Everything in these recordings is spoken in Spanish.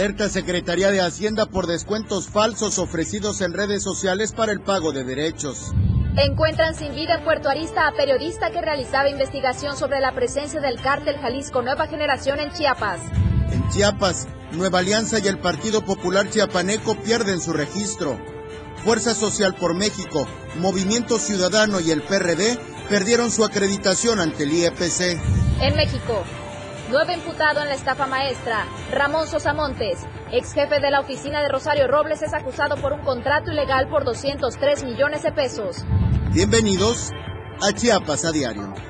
Alerta Secretaría de Hacienda por descuentos falsos ofrecidos en redes sociales para el pago de derechos. Encuentran sin vida en Puerto Arista a periodista que realizaba investigación sobre la presencia del cártel Jalisco Nueva Generación en Chiapas. En Chiapas, Nueva Alianza y el Partido Popular Chiapaneco pierden su registro. Fuerza Social por México, Movimiento Ciudadano y el PRD perdieron su acreditación ante el IEPC. En México, nuevo imputado en la estafa maestra, Ramón Sosamontes, ex jefe de la oficina de Rosario Robles, es acusado por un contrato ilegal por 203 millones de pesos. Bienvenidos a Chiapas a Diario.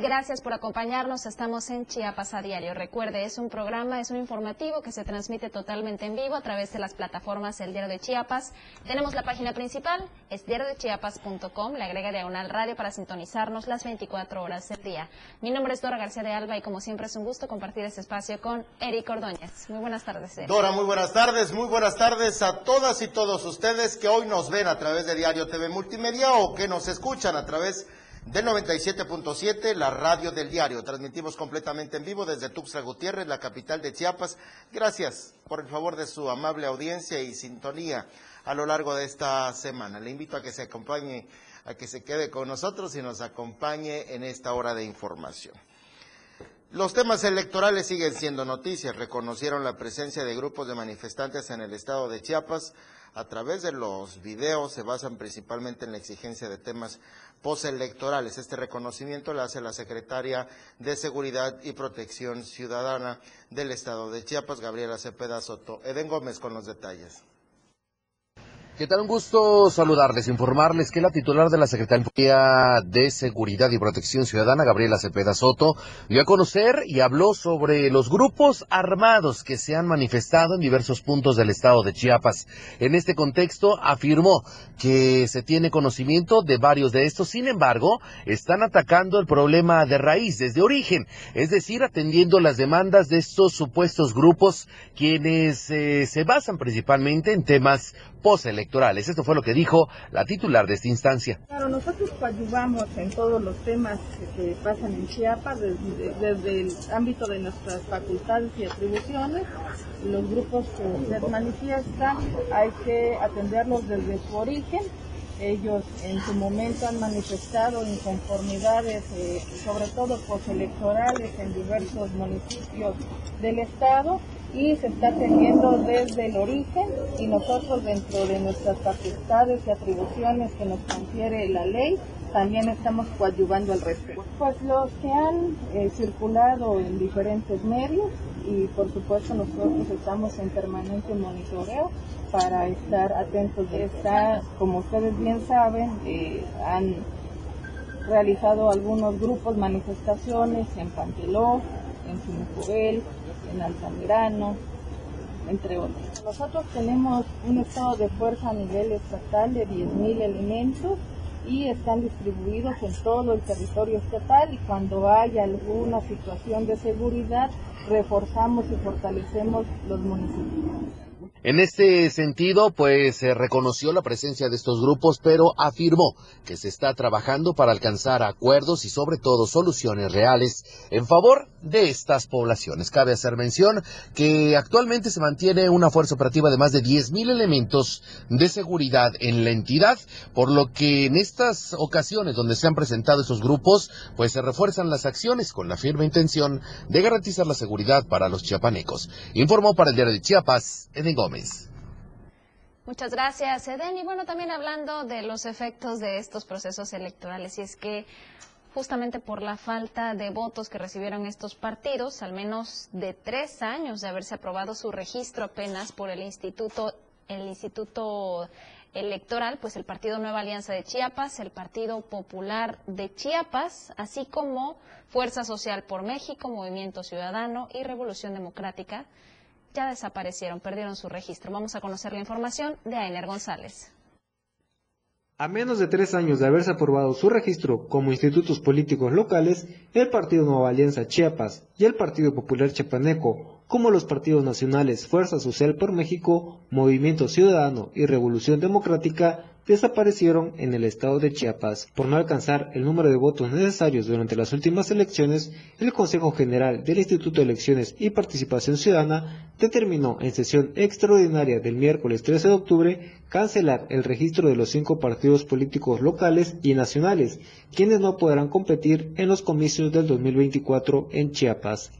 Gracias por acompañarnos. Estamos en Chiapas a diario. Recuerde, es un programa, es un informativo que se transmite totalmente en vivo a través de las plataformas del Diario de Chiapas. Tenemos la página principal, es diariodechiapas.com, le agrega diagonal radio para sintonizarnos las 24 horas del día. Mi nombre es Dora García de Alba y como siempre es un gusto compartir este espacio con Eric Ordóñez. Muy buenas tardes. Dora, muy buenas tardes, muy buenas tardes a todas y todos ustedes que hoy nos ven a través de Diario TV Multimedia o que nos escuchan a través de del 97.7, la radio del diario. Transmitimos completamente en vivo desde Tuxtla Gutiérrez, la capital de Chiapas. Gracias por el favor de su amable audiencia y sintonía a lo largo de esta semana. Le invito a que se acompañe, a que se quede con nosotros y nos acompañe en esta hora de información. Los temas electorales siguen siendo noticias. Reconocieron la presencia de grupos de manifestantes en el estado de Chiapas. A través de los videos se basan principalmente en la exigencia de temas postelectorales. Este reconocimiento lo hace la secretaria de Seguridad y Protección Ciudadana del Estado de Chiapas, Gabriela Cepeda Soto. Eden Gómez con los detalles. ¿Qué tal? Un gusto saludarles, informarles que la titular de la Secretaría de Seguridad y Protección Ciudadana, Gabriela Cepeda Soto, dio a conocer y habló sobre los grupos armados que se han manifestado en diversos puntos del estado de Chiapas. En este contexto, afirmó que se tiene conocimiento de varios de estos, sin embargo, están atacando el problema de raíz, desde origen, es decir, atendiendo las demandas de estos supuestos grupos, quienes eh, se basan principalmente en temas postelectorales. Esto fue lo que dijo la titular de esta instancia. Claro, nosotros coadyuvamos en todos los temas que pasan en Chiapas desde, el ámbito de nuestras facultades y atribuciones. Los grupos que se manifiestan hay que atenderlos desde su origen. Ellos en su momento han manifestado inconformidades, eh, sobre todo postelectorales, en diversos municipios del Estado y se está atendiendo desde el origen y nosotros dentro de nuestras facultades y atribuciones que nos confiere la ley también estamos coadyuvando al respecto. Pues los que han eh, circulado en diferentes medios y por supuesto nosotros estamos en permanente monitoreo para estar atentos. Está, como ustedes bien saben, eh, han realizado algunos grupos manifestaciones en Panteló, en Chimicubel, en Altamirano, entre otros. Nosotros tenemos un estado de fuerza a nivel estatal de 10.000 elementos y están distribuidos en todo el territorio estatal y cuando haya alguna situación de seguridad reforzamos y fortalecemos los municipios. En este sentido, pues se reconoció la presencia de estos grupos, pero afirmó que se está trabajando para alcanzar acuerdos y sobre todo soluciones reales en favor de estas poblaciones. Cabe hacer mención que actualmente se mantiene una fuerza operativa de más de 10.000 elementos de seguridad en la entidad, por lo que en estas ocasiones donde se han presentado esos grupos, pues se refuerzan las acciones con la firme intención de garantizar la seguridad para los chiapanecos. Informó para el diario de Chiapas, Muchas gracias, Eden. Y bueno, también hablando de los efectos de estos procesos electorales, y es que justamente por la falta de votos que recibieron estos partidos, al menos de tres años de haberse aprobado su registro apenas por el Instituto, el Instituto Electoral, pues el Partido Nueva Alianza de Chiapas, el Partido Popular de Chiapas, así como Fuerza Social por México, Movimiento Ciudadano y Revolución Democrática, ya desaparecieron, perdieron su registro. Vamos a conocer la información de Ainer González. A menos de tres años de haberse aprobado su registro como institutos políticos locales, el Partido Nueva Alianza Chiapas y el Partido Popular Chiapaneco, como los partidos nacionales Fuerza Social por México, Movimiento Ciudadano y Revolución Democrática, desaparecieron en el estado de Chiapas. Por no alcanzar el número de votos necesarios durante las últimas elecciones, el Consejo General del Instituto de Elecciones y Participación Ciudadana determinó en sesión extraordinaria del miércoles 13 de octubre cancelar el registro de los cinco partidos políticos locales y nacionales, quienes no podrán competir en los comicios del 2024 en Chiapas.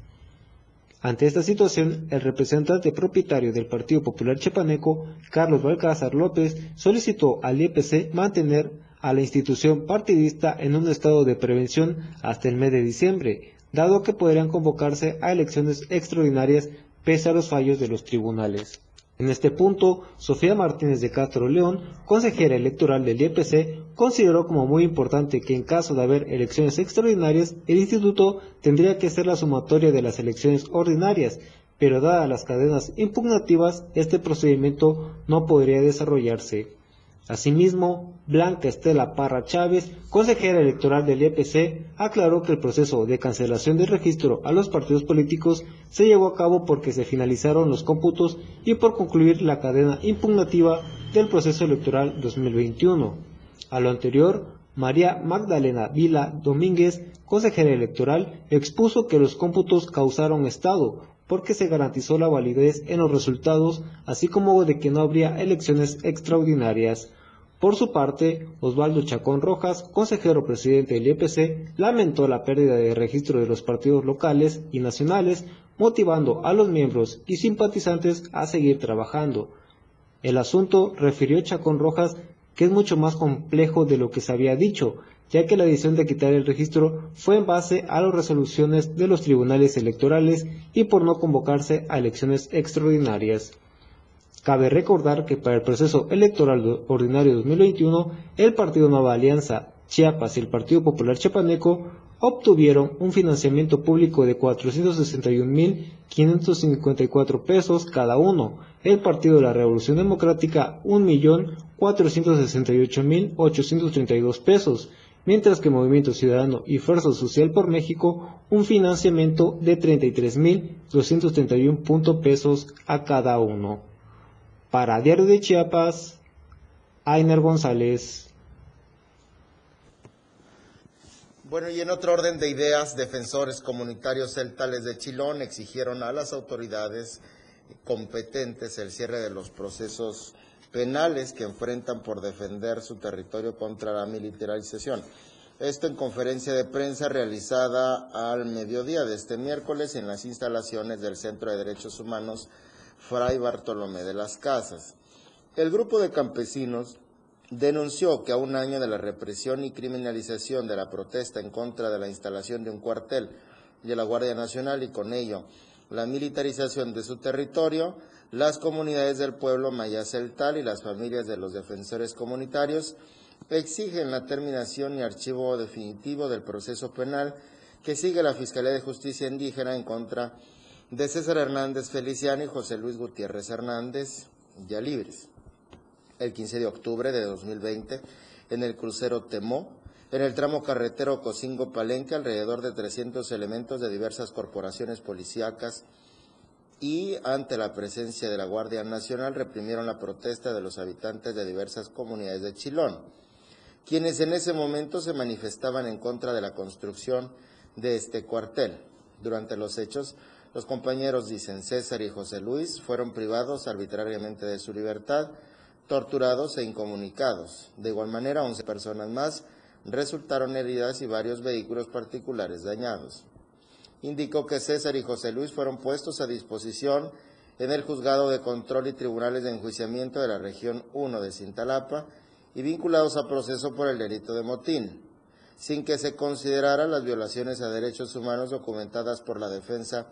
Ante esta situación, el representante propietario del Partido Popular Chiapaneco, Carlos Balcázar López, solicitó al IEPC mantener a la institución partidista en un estado de prevención hasta el mes de diciembre, dado que podrían convocarse a elecciones extraordinarias pese a los fallos de los tribunales. En este punto, Sofía Martínez de Castro León, consejera electoral del IEPC, consideró como muy importante que en caso de haber elecciones extraordinarias, el instituto tendría que ser la sumatoria de las elecciones ordinarias, pero dadas las cadenas impugnativas, este procedimiento no podría desarrollarse. Asimismo, Blanca Estela Parra Chávez, consejera electoral del EPC, aclaró que el proceso de cancelación del registro a los partidos políticos se llevó a cabo porque se finalizaron los cómputos y por concluir la cadena impugnativa del proceso electoral 2021. A lo anterior, María Magdalena Vila Domínguez, consejera electoral, expuso que los cómputos causaron estado, porque se garantizó la validez en los resultados, así como de que no habría elecciones extraordinarias. Por su parte, Osvaldo Chacón Rojas, consejero presidente del IEPC, lamentó la pérdida de registro de los partidos locales y nacionales, motivando a los miembros y simpatizantes a seguir trabajando. El asunto, refirió Chacón Rojas, que es mucho más complejo de lo que se había dicho, ya que la decisión de quitar el registro fue en base a las resoluciones de los tribunales electorales y por no convocarse a elecciones extraordinarias. Cabe recordar que para el proceso electoral ordinario 2021, el Partido Nueva Alianza Chiapas y el Partido Popular Chiapaneco obtuvieron un financiamiento público de 461.554 pesos cada uno, el Partido de la Revolución Democrática 1.468.832 pesos, mientras que Movimiento Ciudadano y Fuerza Social por México un financiamiento de 33.231 pesos a cada uno. Para Diario de Chiapas, Ainer González. Bueno, y en otro orden de ideas, defensores comunitarios celtales de Chilón exigieron a las autoridades competentes el cierre de los procesos penales que enfrentan por defender su territorio contra la militarización. Esto en conferencia de prensa realizada al mediodía de este miércoles en las instalaciones del Centro de Derechos Humanos Fray Bartolomé de las Casas. El grupo de campesinos denunció que a un año de la represión y criminalización de la protesta en contra de la instalación de un cuartel de la Guardia Nacional y con ello la militarización de su territorio, las comunidades del pueblo maya celtal y las familias de los defensores comunitarios exigen la terminación y archivo definitivo del proceso penal que sigue la Fiscalía de Justicia Indígena en contra de César Hernández Feliciano y José Luis Gutiérrez Hernández, ya libres. El 15 de octubre de 2020, en el crucero Temó, en el tramo carretero Cocingo-Palenque, alrededor de 300 elementos de diversas corporaciones policíacas y ante la presencia de la Guardia Nacional reprimieron la protesta de los habitantes de diversas comunidades de Chilón, quienes en ese momento se manifestaban en contra de la construcción de este cuartel. Durante los hechos, los compañeros, dicen César y José Luis, fueron privados arbitrariamente de su libertad, torturados e incomunicados. De igual manera, 11 personas más resultaron heridas y varios vehículos particulares dañados. Indicó que César y José Luis fueron puestos a disposición en el Juzgado de Control y Tribunales de Enjuiciamiento de la Región 1 de Cintalapa y vinculados a proceso por el delito de motín, sin que se consideraran las violaciones a derechos humanos documentadas por la defensa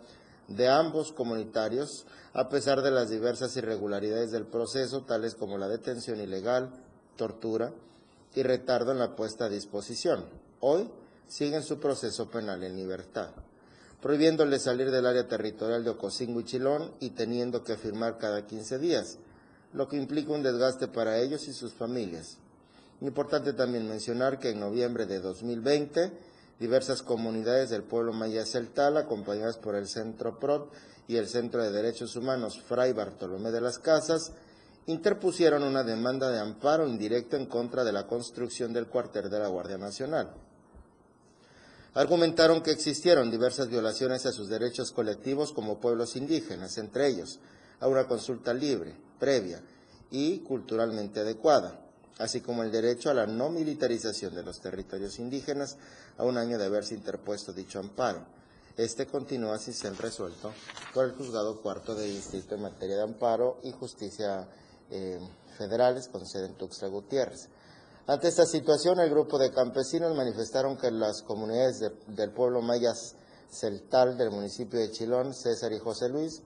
de ambos comunitarios, a pesar de las diversas irregularidades del proceso, tales como la detención ilegal, tortura y retardo en la puesta a disposición. Hoy siguen su proceso penal en libertad, prohibiéndole salir del área territorial de Ocosingo y Chilón y teniendo que firmar cada 15 días, lo que implica un desgaste para ellos y sus familias. Importante también mencionar que en noviembre de 2020, diversas comunidades del pueblo maya celtal, acompañadas por el Centro PROD y el Centro de Derechos Humanos Fray Bartolomé de las Casas, interpusieron una demanda de amparo indirecto en contra de la construcción del cuartel de la Guardia Nacional. Argumentaron que existieron diversas violaciones a sus derechos colectivos como pueblos indígenas, entre ellos a una consulta libre, previa y culturalmente adecuada, así como el derecho a la no militarización de los territorios indígenas a un año de haberse interpuesto dicho amparo. Este continúa sin ser resuelto por el juzgado cuarto de distrito en materia de amparo y justicia eh, federales con sede en Tuxtla Gutiérrez. Ante esta situación, el grupo de campesinos manifestaron que las comunidades del pueblo mayas celtal del municipio de Chilón, César y José Luis,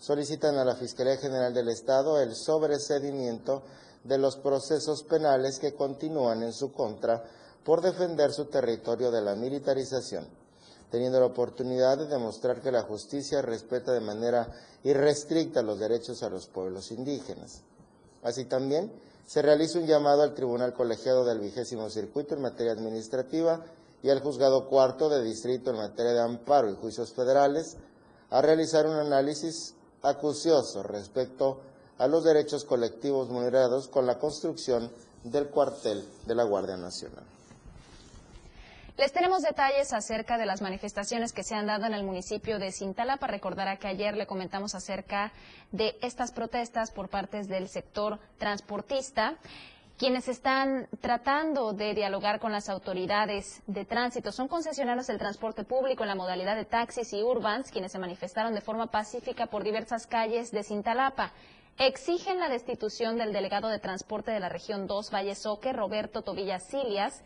solicitan a la Fiscalía General del Estado el sobresedimiento de los procesos penales que continúan en su contra por defender su territorio de la militarización, teniendo la oportunidad de demostrar que la justicia respeta de manera irrestricta los derechos a los pueblos indígenas. Así también se realiza un llamado al Tribunal Colegiado del Vigésimo Circuito en materia administrativa y al Juzgado Cuarto de Distrito en materia de amparo y juicios federales a realizar un análisis acucioso respecto a los derechos colectivos vulnerados con la construcción del cuartel de la Guardia Nacional. Les tenemos detalles acerca de las manifestaciones que se han dado en el municipio de Cintalapa. Recordará que ayer le comentamos acerca de estas protestas por parte del sector transportista quienes están tratando de dialogar con las autoridades de tránsito. Son concesionarios del transporte público en la modalidad de taxis y urbans, quienes se manifestaron de forma pacífica por diversas calles de Cintalapa. Exigen la destitución del delegado de transporte de la región 2, Valle Soque, Roberto Tobilla Silias,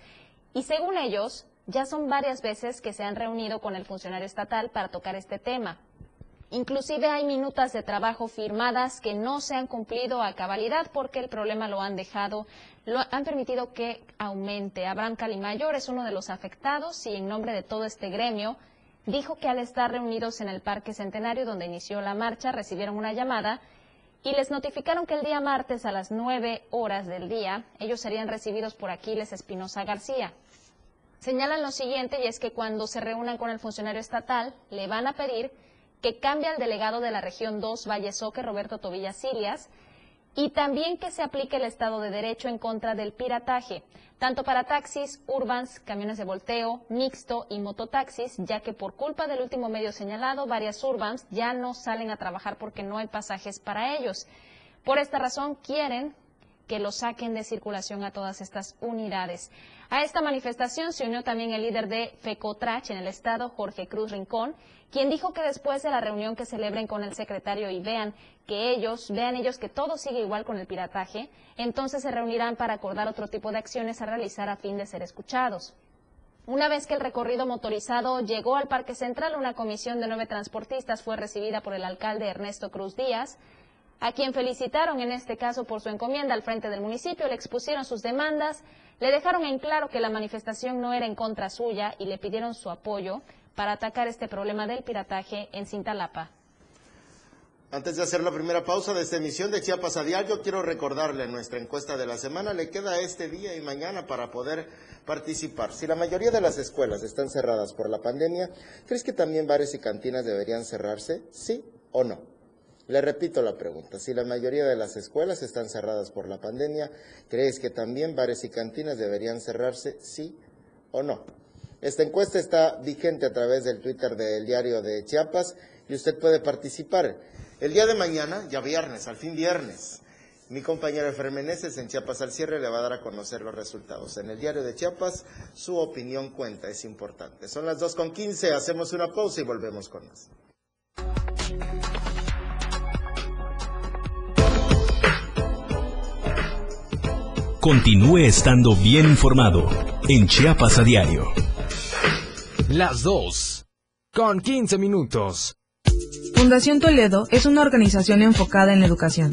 y según ellos, ya son varias veces que se han reunido con el funcionario estatal para tocar este tema. Inclusive hay minutas de trabajo firmadas que no se han cumplido a cabalidad porque el problema lo han dejado, lo han permitido que aumente. Abraham Calimayor es uno de los afectados y en nombre de todo este gremio dijo que al estar reunidos en el Parque Centenario donde inició la marcha recibieron una llamada y les notificaron que el día martes a las nueve horas del día ellos serían recibidos por Aquiles Espinosa García. Señalan lo siguiente y es que cuando se reúnan con el funcionario estatal le van a pedir que cambie al delegado de la región 2, Valle Soque, Roberto Tobilla Silias, y también que se aplique el Estado de Derecho en contra del pirataje, tanto para taxis, urbans, camiones de volteo, mixto y mototaxis, ya que por culpa del último medio señalado, varias urbans ya no salen a trabajar porque no hay pasajes para ellos. Por esta razón quieren que lo saquen de circulación a todas estas unidades. A esta manifestación se unió también el líder de FECOTRACH en el estado, Jorge Cruz Rincón, quien dijo que después de la reunión que celebren con el secretario y vean que ellos, vean ellos que todo sigue igual con el pirataje, entonces se reunirán para acordar otro tipo de acciones a realizar a fin de ser escuchados. Una vez que el recorrido motorizado llegó al Parque Central, una comisión de nueve transportistas fue recibida por el alcalde Ernesto Cruz Díaz, a quien felicitaron en este caso por su encomienda al frente del municipio, le expusieron sus demandas, le dejaron en claro que la manifestación no era en contra suya y le pidieron su apoyo para atacar este problema del pirataje en Cintalapa. Antes de hacer la primera pausa de esta emisión de Chiapas a Diario, quiero recordarle nuestra encuesta de la semana. Le queda este día y mañana para poder participar. Si la mayoría de las escuelas están cerradas por la pandemia, ¿crees que también bares y cantinas deberían cerrarse? ¿Sí o no? Le repito la pregunta, si la mayoría de las escuelas están cerradas por la pandemia, ¿crees que también bares y cantinas deberían cerrarse, sí o no? Esta encuesta está vigente a través del Twitter del diario de Chiapas y usted puede participar. El día de mañana, ya viernes, al fin viernes, mi compañero Fermeneses en Chiapas al cierre le va a dar a conocer los resultados. En el diario de Chiapas, su opinión cuenta, es importante. Son las 2.15, hacemos una pausa y volvemos con más. Continúe estando bien informado en Chiapas a diario. Las 2. Con 15 minutos. Fundación Toledo es una organización enfocada en la educación.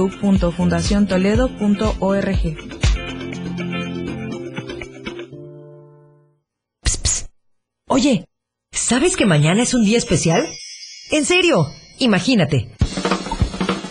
www.fundaciontoledo.org. Oye, ¿sabes que mañana es un día especial? En serio, imagínate.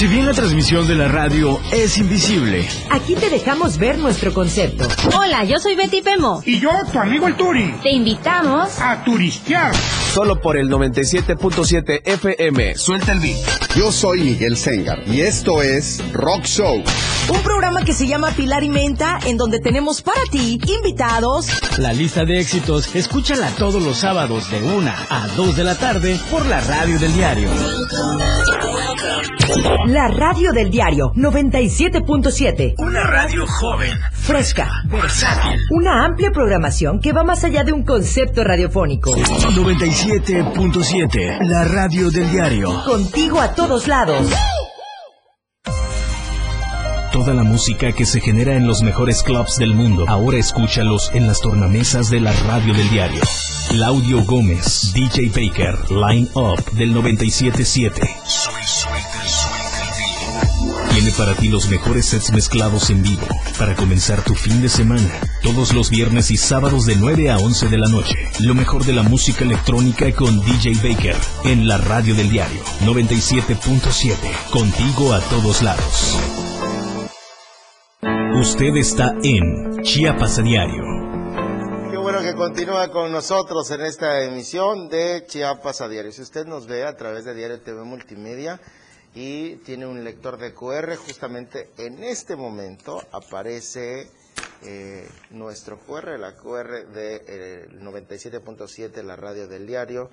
Si bien la transmisión de la radio es invisible, Aquí te dejamos ver nuestro concepto. Hola, yo soy Betty Pemo. Y yo, tu amigo el Turi. Te invitamos a turistear. Solo por el 97.7 FM. Suelta el beat. Yo soy Miguel Sengar y esto es Rock Show. Un programa que se llama Pilar y Menta, en donde tenemos para ti invitados. La lista de éxitos, escúchala todos los sábados de 1 a 2 de la tarde por la radio del diario. La radio del diario 97.7. Una radio joven, fresca, versátil. Una amplia programación que va más allá de un concepto radiofónico. 97.7, la radio del diario. Contigo a todos lados. Toda la música que se genera en los mejores clubs del mundo, ahora escúchalos en las tornamesas de la radio del diario. Claudio Gómez, DJ Baker, Line Up del 977. Tiene para ti los mejores sets mezclados en vivo para comenzar tu fin de semana. Todos los viernes y sábados de 9 a 11 de la noche. Lo mejor de la música electrónica con DJ Baker en la radio del diario 97.7. Contigo a todos lados. Usted está en Chiapas a Diario. Qué bueno que continúa con nosotros en esta emisión de Chiapas a Diario. Si usted nos ve a través de Diario TV Multimedia y tiene un lector de QR, justamente en este momento aparece eh, nuestro QR, la QR de eh, 97.7, la radio del diario,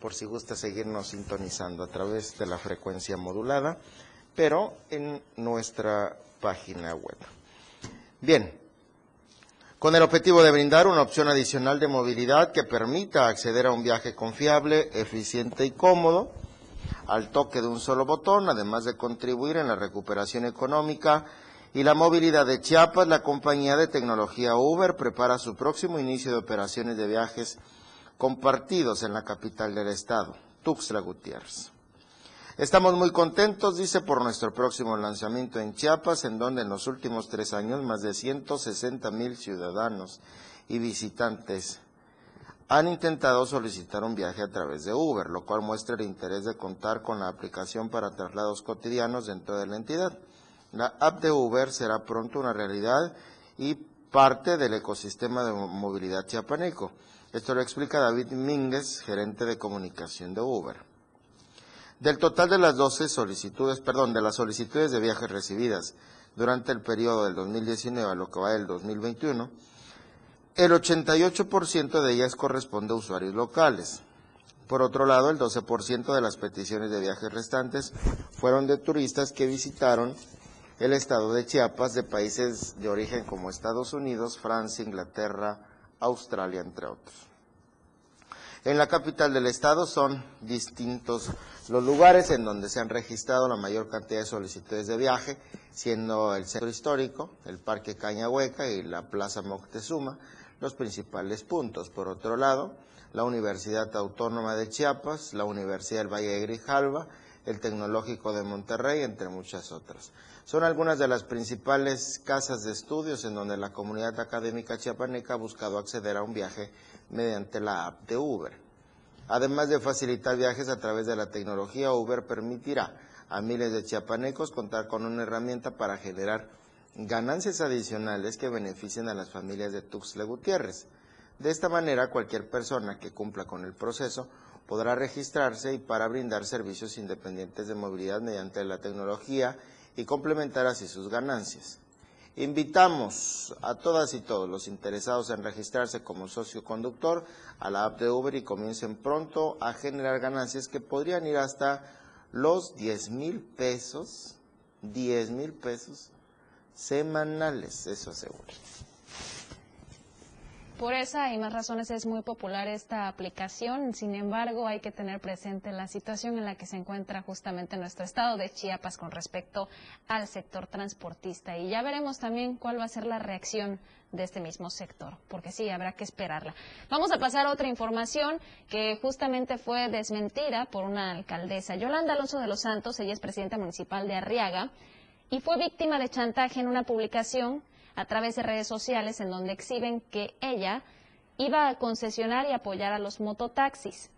por si gusta seguirnos sintonizando a través de la frecuencia modulada, pero en nuestra página web. Bien, con el objetivo de brindar una opción adicional de movilidad que permita acceder a un viaje confiable, eficiente y cómodo, al toque de un solo botón, además de contribuir en la recuperación económica y la movilidad de Chiapas, la compañía de tecnología Uber prepara su próximo inicio de operaciones de viajes compartidos en la capital del estado, Tuxtla Gutiérrez. Estamos muy contentos, dice, por nuestro próximo lanzamiento en Chiapas, en donde en los últimos tres años más de 160 mil ciudadanos y visitantes han intentado solicitar un viaje a través de Uber, lo cual muestra el interés de contar con la aplicación para traslados cotidianos dentro de la entidad. La app de Uber será pronto una realidad y parte del ecosistema de movilidad chiapaneco. Esto lo explica David Mínguez, gerente de comunicación de Uber. Del total de las 12 solicitudes, perdón, de las solicitudes de viajes recibidas durante el periodo del 2019 a lo que va del 2021, el 88% de ellas corresponde a usuarios locales. Por otro lado, el 12% de las peticiones de viajes restantes fueron de turistas que visitaron el estado de Chiapas de países de origen como Estados Unidos, Francia, Inglaterra, Australia, entre otros. En la capital del estado son distintos los lugares en donde se han registrado la mayor cantidad de solicitudes de viaje, siendo el centro histórico, el Parque Cañahueca y la Plaza Moctezuma los principales puntos. Por otro lado, la Universidad Autónoma de Chiapas, la Universidad del Valle de Grijalva, el Tecnológico de Monterrey, entre muchas otras. Son algunas de las principales casas de estudios en donde la comunidad académica chiapaneca ha buscado acceder a un viaje mediante la app de Uber. Además de facilitar viajes a través de la tecnología, Uber permitirá a miles de chiapanecos contar con una herramienta para generar ganancias adicionales que beneficien a las familias de Tuxtla Gutiérrez. De esta manera, cualquier persona que cumpla con el proceso podrá registrarse y para brindar servicios independientes de movilidad mediante la tecnología y complementar así sus ganancias. Invitamos a todas y todos los interesados en registrarse como socio conductor a la app de Uber y comiencen pronto a generar ganancias que podrían ir hasta los 10 mil pesos, 10 mil pesos semanales, eso aseguro. Por esa y más razones es muy popular esta aplicación. Sin embargo, hay que tener presente la situación en la que se encuentra justamente nuestro estado de Chiapas con respecto al sector transportista. Y ya veremos también cuál va a ser la reacción de este mismo sector, porque sí, habrá que esperarla. Vamos a pasar a otra información que justamente fue desmentida por una alcaldesa. Yolanda Alonso de los Santos, ella es presidenta municipal de Arriaga y fue víctima de chantaje en una publicación a través de redes sociales en donde exhiben que ella iba a concesionar y apoyar a los mototaxis.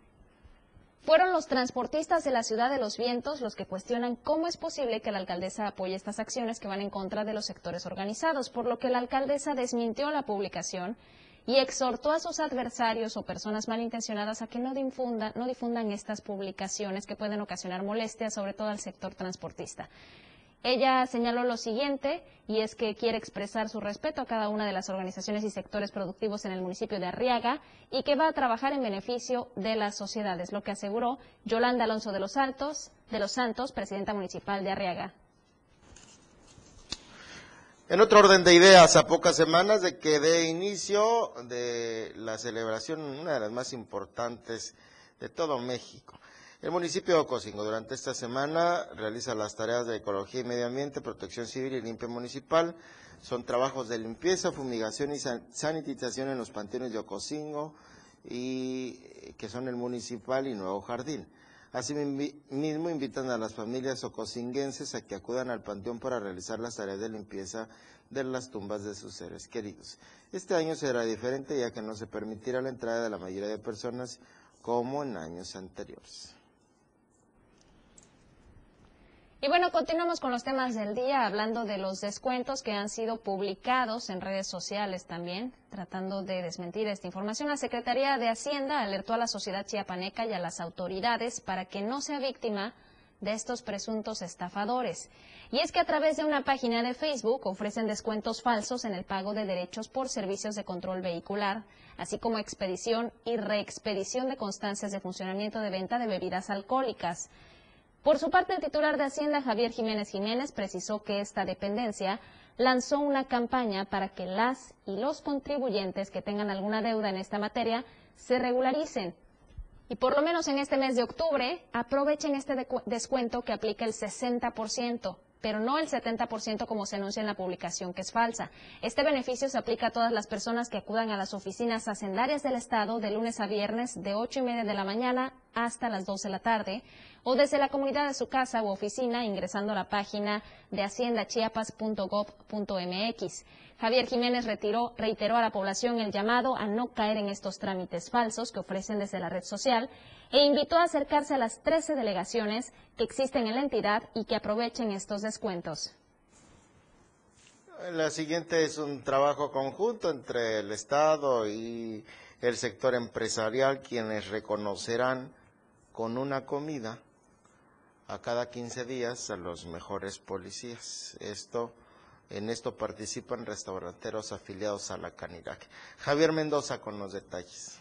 Fueron los transportistas de la ciudad de los vientos los que cuestionan cómo es posible que la alcaldesa apoye estas acciones que van en contra de los sectores organizados, por lo que la alcaldesa desmintió la publicación y exhortó a sus adversarios o personas malintencionadas a que no difundan, no difundan estas publicaciones que pueden ocasionar molestias, sobre todo al sector transportista. Ella señaló lo siguiente, y es que quiere expresar su respeto a cada una de las organizaciones y sectores productivos en el municipio de Arriaga y que va a trabajar en beneficio de las sociedades, lo que aseguró Yolanda Alonso de los Altos, de los Santos, presidenta municipal de Arriaga. En otro orden de ideas, a pocas semanas de que dé inicio de la celebración, una de las más importantes de todo México, el municipio de Ocosingo durante esta semana realiza las tareas de ecología y medio ambiente, protección civil y limpia municipal. Son trabajos de limpieza, fumigación y sanitización en los panteones de Ocosingo y que son el municipal y Nuevo Jardín. Asimismo, invitan a las familias ocosinguenses a que acudan al panteón para realizar las tareas de limpieza de las tumbas de sus seres queridos. Este año será diferente ya que no se permitirá la entrada de la mayoría de personas como en años anteriores. Y bueno, continuamos con los temas del día, hablando de los descuentos que han sido publicados en redes sociales también, tratando de desmentir esta información. La Secretaría de Hacienda alertó a la sociedad chiapaneca y a las autoridades para que no sea víctima de estos presuntos estafadores. Y es que a través de una página de Facebook ofrecen descuentos falsos en el pago de derechos por servicios de control vehicular, así como expedición y reexpedición de constancias de funcionamiento de venta de bebidas alcohólicas. Por su parte, el titular de Hacienda, Javier Jiménez Jiménez, precisó que esta dependencia lanzó una campaña para que las y los contribuyentes que tengan alguna deuda en esta materia se regularicen. Y por lo menos en este mes de octubre aprovechen este descuento que aplica el 60% pero no el 70% como se anuncia en la publicación, que es falsa. Este beneficio se aplica a todas las personas que acudan a las oficinas hacendarias del Estado de lunes a viernes de 8 y media de la mañana hasta las 2 de la tarde o desde la comunidad de su casa u oficina ingresando a la página de haciendachiapas.gov.mx. Javier Jiménez retiró, reiteró a la población el llamado a no caer en estos trámites falsos que ofrecen desde la red social e invitó a acercarse a las 13 delegaciones que existen en la entidad y que aprovechen estos descuentos. La siguiente es un trabajo conjunto entre el Estado y el sector empresarial, quienes reconocerán con una comida a cada 15 días a los mejores policías. Esto en esto participan restauranteros afiliados a la Canirac. Javier Mendoza con los detalles.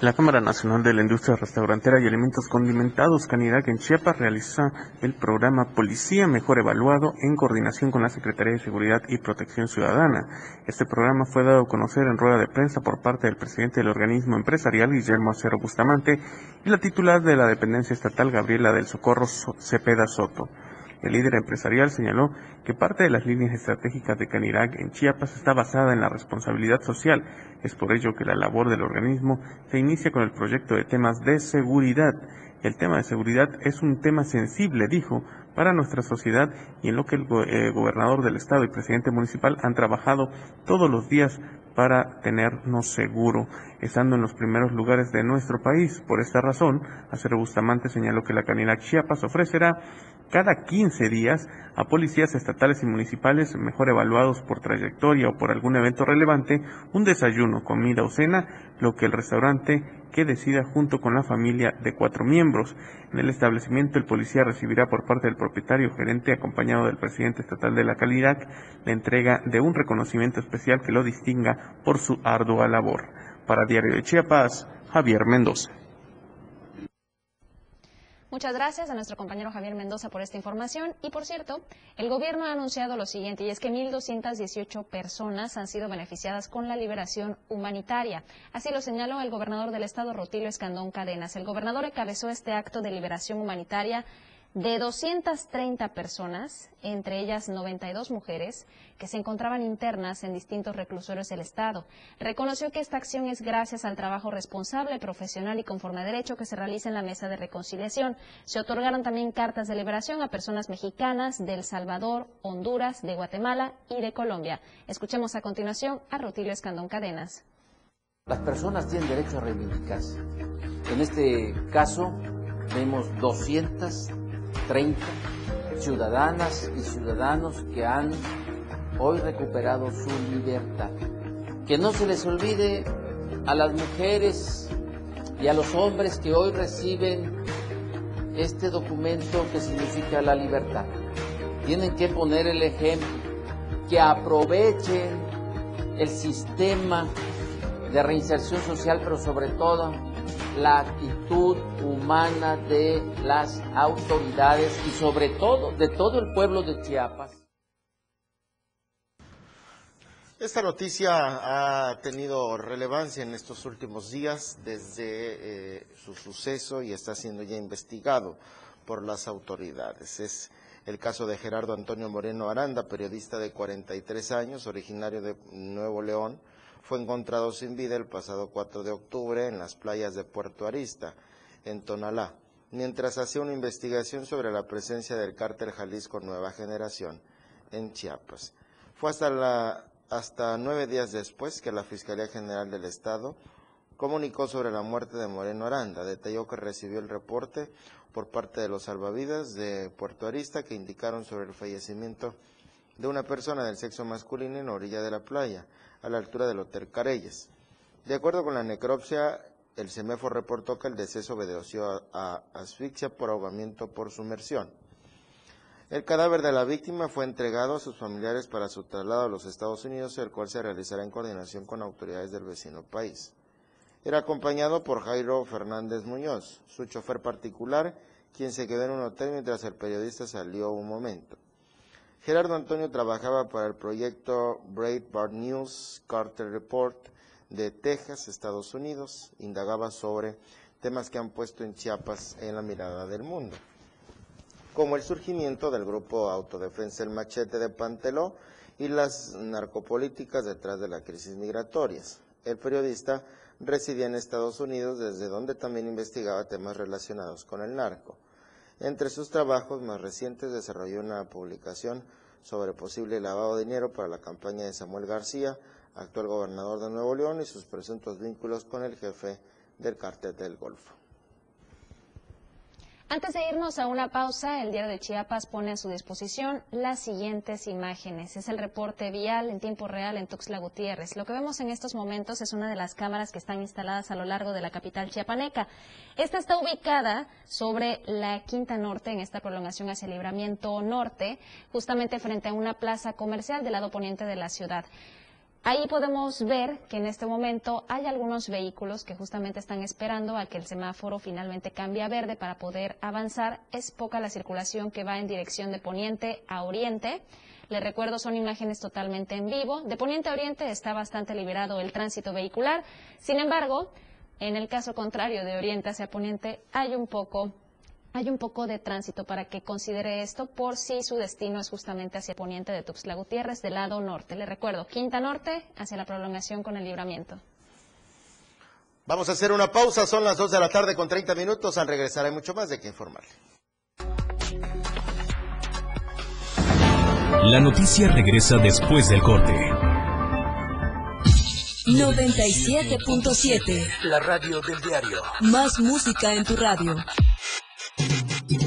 La Cámara Nacional de la Industria Restaurantera y Alimentos Condimentados Canirac en Chiapas realiza el programa Policía Mejor Evaluado en coordinación con la Secretaría de Seguridad y Protección Ciudadana. Este programa fue dado a conocer en rueda de prensa por parte del presidente del organismo empresarial Guillermo Acero Bustamante y la titular de la dependencia estatal Gabriela del Socorro Cepeda Soto. El líder empresarial señaló que parte de las líneas estratégicas de Canirac en Chiapas está basada en la responsabilidad social. Es por ello que la labor del organismo se inicia con el proyecto de temas de seguridad. El tema de seguridad es un tema sensible, dijo, para nuestra sociedad y en lo que el eh, gobernador del estado y presidente municipal han trabajado todos los días para tenernos seguro, estando en los primeros lugares de nuestro país. Por esta razón, Acero Bustamante señaló que la Canidad Chiapas ofrecerá cada 15 días a policías estatales y municipales mejor evaluados por trayectoria o por algún evento relevante un desayuno, comida o cena, lo que el restaurante que decida junto con la familia de cuatro miembros. En el establecimiento el policía recibirá por parte del propietario gerente acompañado del presidente estatal de la calidad la entrega de un reconocimiento especial que lo distinga por su ardua labor. Para Diario de Chiapas, Javier Mendoza. Muchas gracias a nuestro compañero Javier Mendoza por esta información. Y por cierto, el gobierno ha anunciado lo siguiente, y es que 1.218 personas han sido beneficiadas con la liberación humanitaria. Así lo señaló el gobernador del estado, Rotilio Escandón Cadenas. El gobernador encabezó este acto de liberación humanitaria de 230 personas, entre ellas 92 mujeres, que se encontraban internas en distintos reclusorios del Estado. Reconoció que esta acción es gracias al trabajo responsable, profesional y conforme a derecho que se realiza en la mesa de reconciliación. Se otorgaron también cartas de liberación a personas mexicanas de El Salvador, Honduras, de Guatemala y de Colombia. Escuchemos a continuación a Rutilio Escandón Cadenas. Las personas tienen derecho a reivindicarse. En este caso, vemos 200 30 ciudadanas y ciudadanos que han hoy recuperado su libertad. Que no se les olvide a las mujeres y a los hombres que hoy reciben este documento que significa la libertad. Tienen que poner el ejemplo, que aprovechen el sistema de reinserción social, pero sobre todo la actitud humana de las autoridades y sobre todo de todo el pueblo de Chiapas. Esta noticia ha tenido relevancia en estos últimos días desde eh, su suceso y está siendo ya investigado por las autoridades. Es el caso de Gerardo Antonio Moreno Aranda, periodista de 43 años, originario de Nuevo León, fue encontrado sin vida el pasado 4 de octubre en las playas de Puerto Arista, en Tonalá, mientras hacía una investigación sobre la presencia del cártel Jalisco Nueva Generación en Chiapas. Fue hasta, la, hasta nueve días después que la Fiscalía General del Estado comunicó sobre la muerte de Moreno Aranda. Detalló que recibió el reporte por parte de los salvavidas de Puerto Arista que indicaron sobre el fallecimiento de una persona del sexo masculino en la orilla de la playa a la altura del Hotel Carelles. De acuerdo con la necropsia, el CEMEFO reportó que el deceso obedeció a, asfixia por ahogamiento por sumersión. El cadáver de la víctima fue entregado a sus familiares para su traslado a los Estados Unidos, el cual se realizará en coordinación con autoridades del vecino país. Era acompañado por Jairo Fernández Muñoz, su chofer particular, quien se quedó en un hotel mientras el periodista salió un momento. Gerardo Antonio trabajaba para el proyecto Breitbart News Carter Report de Texas, Estados Unidos. Indagaba sobre temas que han puesto en Chiapas en la mirada del mundo, como el surgimiento del grupo Autodefensa El Machete de Panteló y las narcopolíticas detrás de la crisis migratorias. El periodista residía en Estados Unidos, desde donde también investigaba temas relacionados con el narco. Entre sus trabajos más recientes desarrolló una publicación sobre posible lavado de dinero para la campaña de Samuel García, actual gobernador de Nuevo León, y sus presuntos vínculos con el jefe del cártel del Golfo. Antes de irnos a una pausa, el diario de Chiapas pone a su disposición las siguientes imágenes. Es el reporte vial en tiempo real en Tuxtla Gutiérrez. Lo que vemos en estos momentos es una de las cámaras que están instaladas a lo largo de la capital chiapaneca. Esta está ubicada sobre la Quinta Norte, en esta prolongación hacia el Libramiento Norte, justamente frente a una plaza comercial del lado poniente de la ciudad. Ahí podemos ver que en este momento hay algunos vehículos que justamente están esperando a que el semáforo finalmente cambie a verde para poder avanzar. Es poca la circulación que va en dirección de poniente a oriente. Les recuerdo, son imágenes totalmente en vivo. De poniente a oriente está bastante liberado el tránsito vehicular. Sin embargo, en el caso contrario de oriente hacia poniente, hay un poco hay un poco de tránsito para que considere esto por si su destino es justamente hacia poniente de Tuxtla Gutiérrez del lado norte. Le recuerdo, Quinta Norte hacia la prolongación con el libramiento. Vamos a hacer una pausa, son las 2 de la tarde con 30 minutos. Al regresar hay mucho más de qué informarle. La noticia regresa después del corte. 97.7. La radio del diario. Más música en tu radio.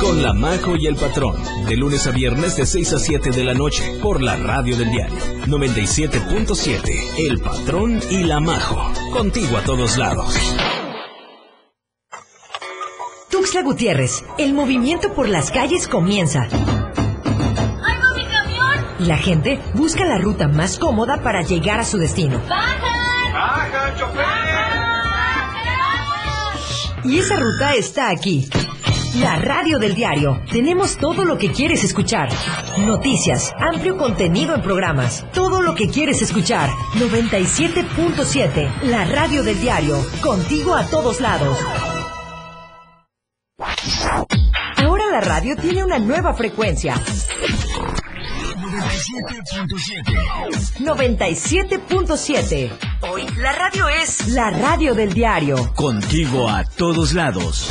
con La Majo y el Patrón, de lunes a viernes de 6 a 7 de la noche, por la radio del diario 97.7, El Patrón y La Majo, contigo a todos lados. Tuxtla Gutiérrez, el movimiento por las calles comienza. ¡Ay, no, mi camión! Y la gente busca la ruta más cómoda para llegar a su destino. ¡Bajan! ¡Baja, chofer! Y esa ruta está aquí. La radio del diario. Tenemos todo lo que quieres escuchar. Noticias, amplio contenido en programas. Todo lo que quieres escuchar. 97.7. La radio del diario. Contigo a todos lados. Ahora la radio tiene una nueva frecuencia. 97.7. Hoy la radio es la radio del diario. Contigo a todos lados.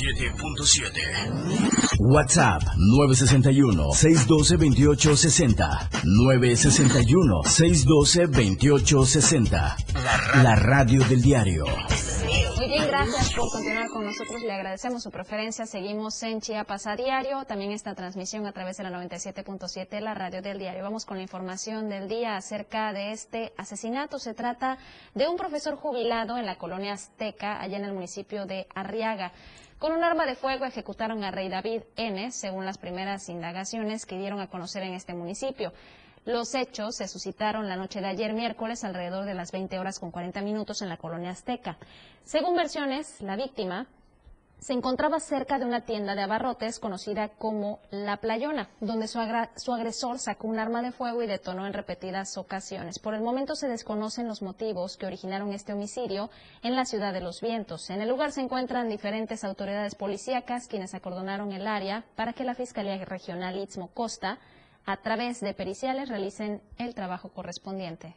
97.7. WhatsApp 961-612-2860. 961-612-2860. La, la radio del diario. Muy bien, gracias por continuar con nosotros. Le agradecemos su preferencia. Seguimos en Chiapas a diario. También esta transmisión a través de la 97.7, la radio del diario. Vamos con la información del día acerca de este asesinato. Se trata de un profesor jubilado en la colonia Azteca, allá en el municipio de Arriaga. Con un arma de fuego ejecutaron a Rey David N., según las primeras indagaciones que dieron a conocer en este municipio. Los hechos se suscitaron la noche de ayer miércoles alrededor de las 20 horas con 40 minutos en la colonia Azteca. Según versiones, la víctima se encontraba cerca de una tienda de abarrotes conocida como La Playona, donde su, agresor sacó un arma de fuego y detonó en repetidas ocasiones. Por el momento se desconocen los motivos que originaron este homicidio en la ciudad de Los Vientos. En el lugar se encuentran diferentes autoridades policíacas quienes acordonaron el área para que la Fiscalía Regional Istmo Costa, a través de periciales, realicen el trabajo correspondiente.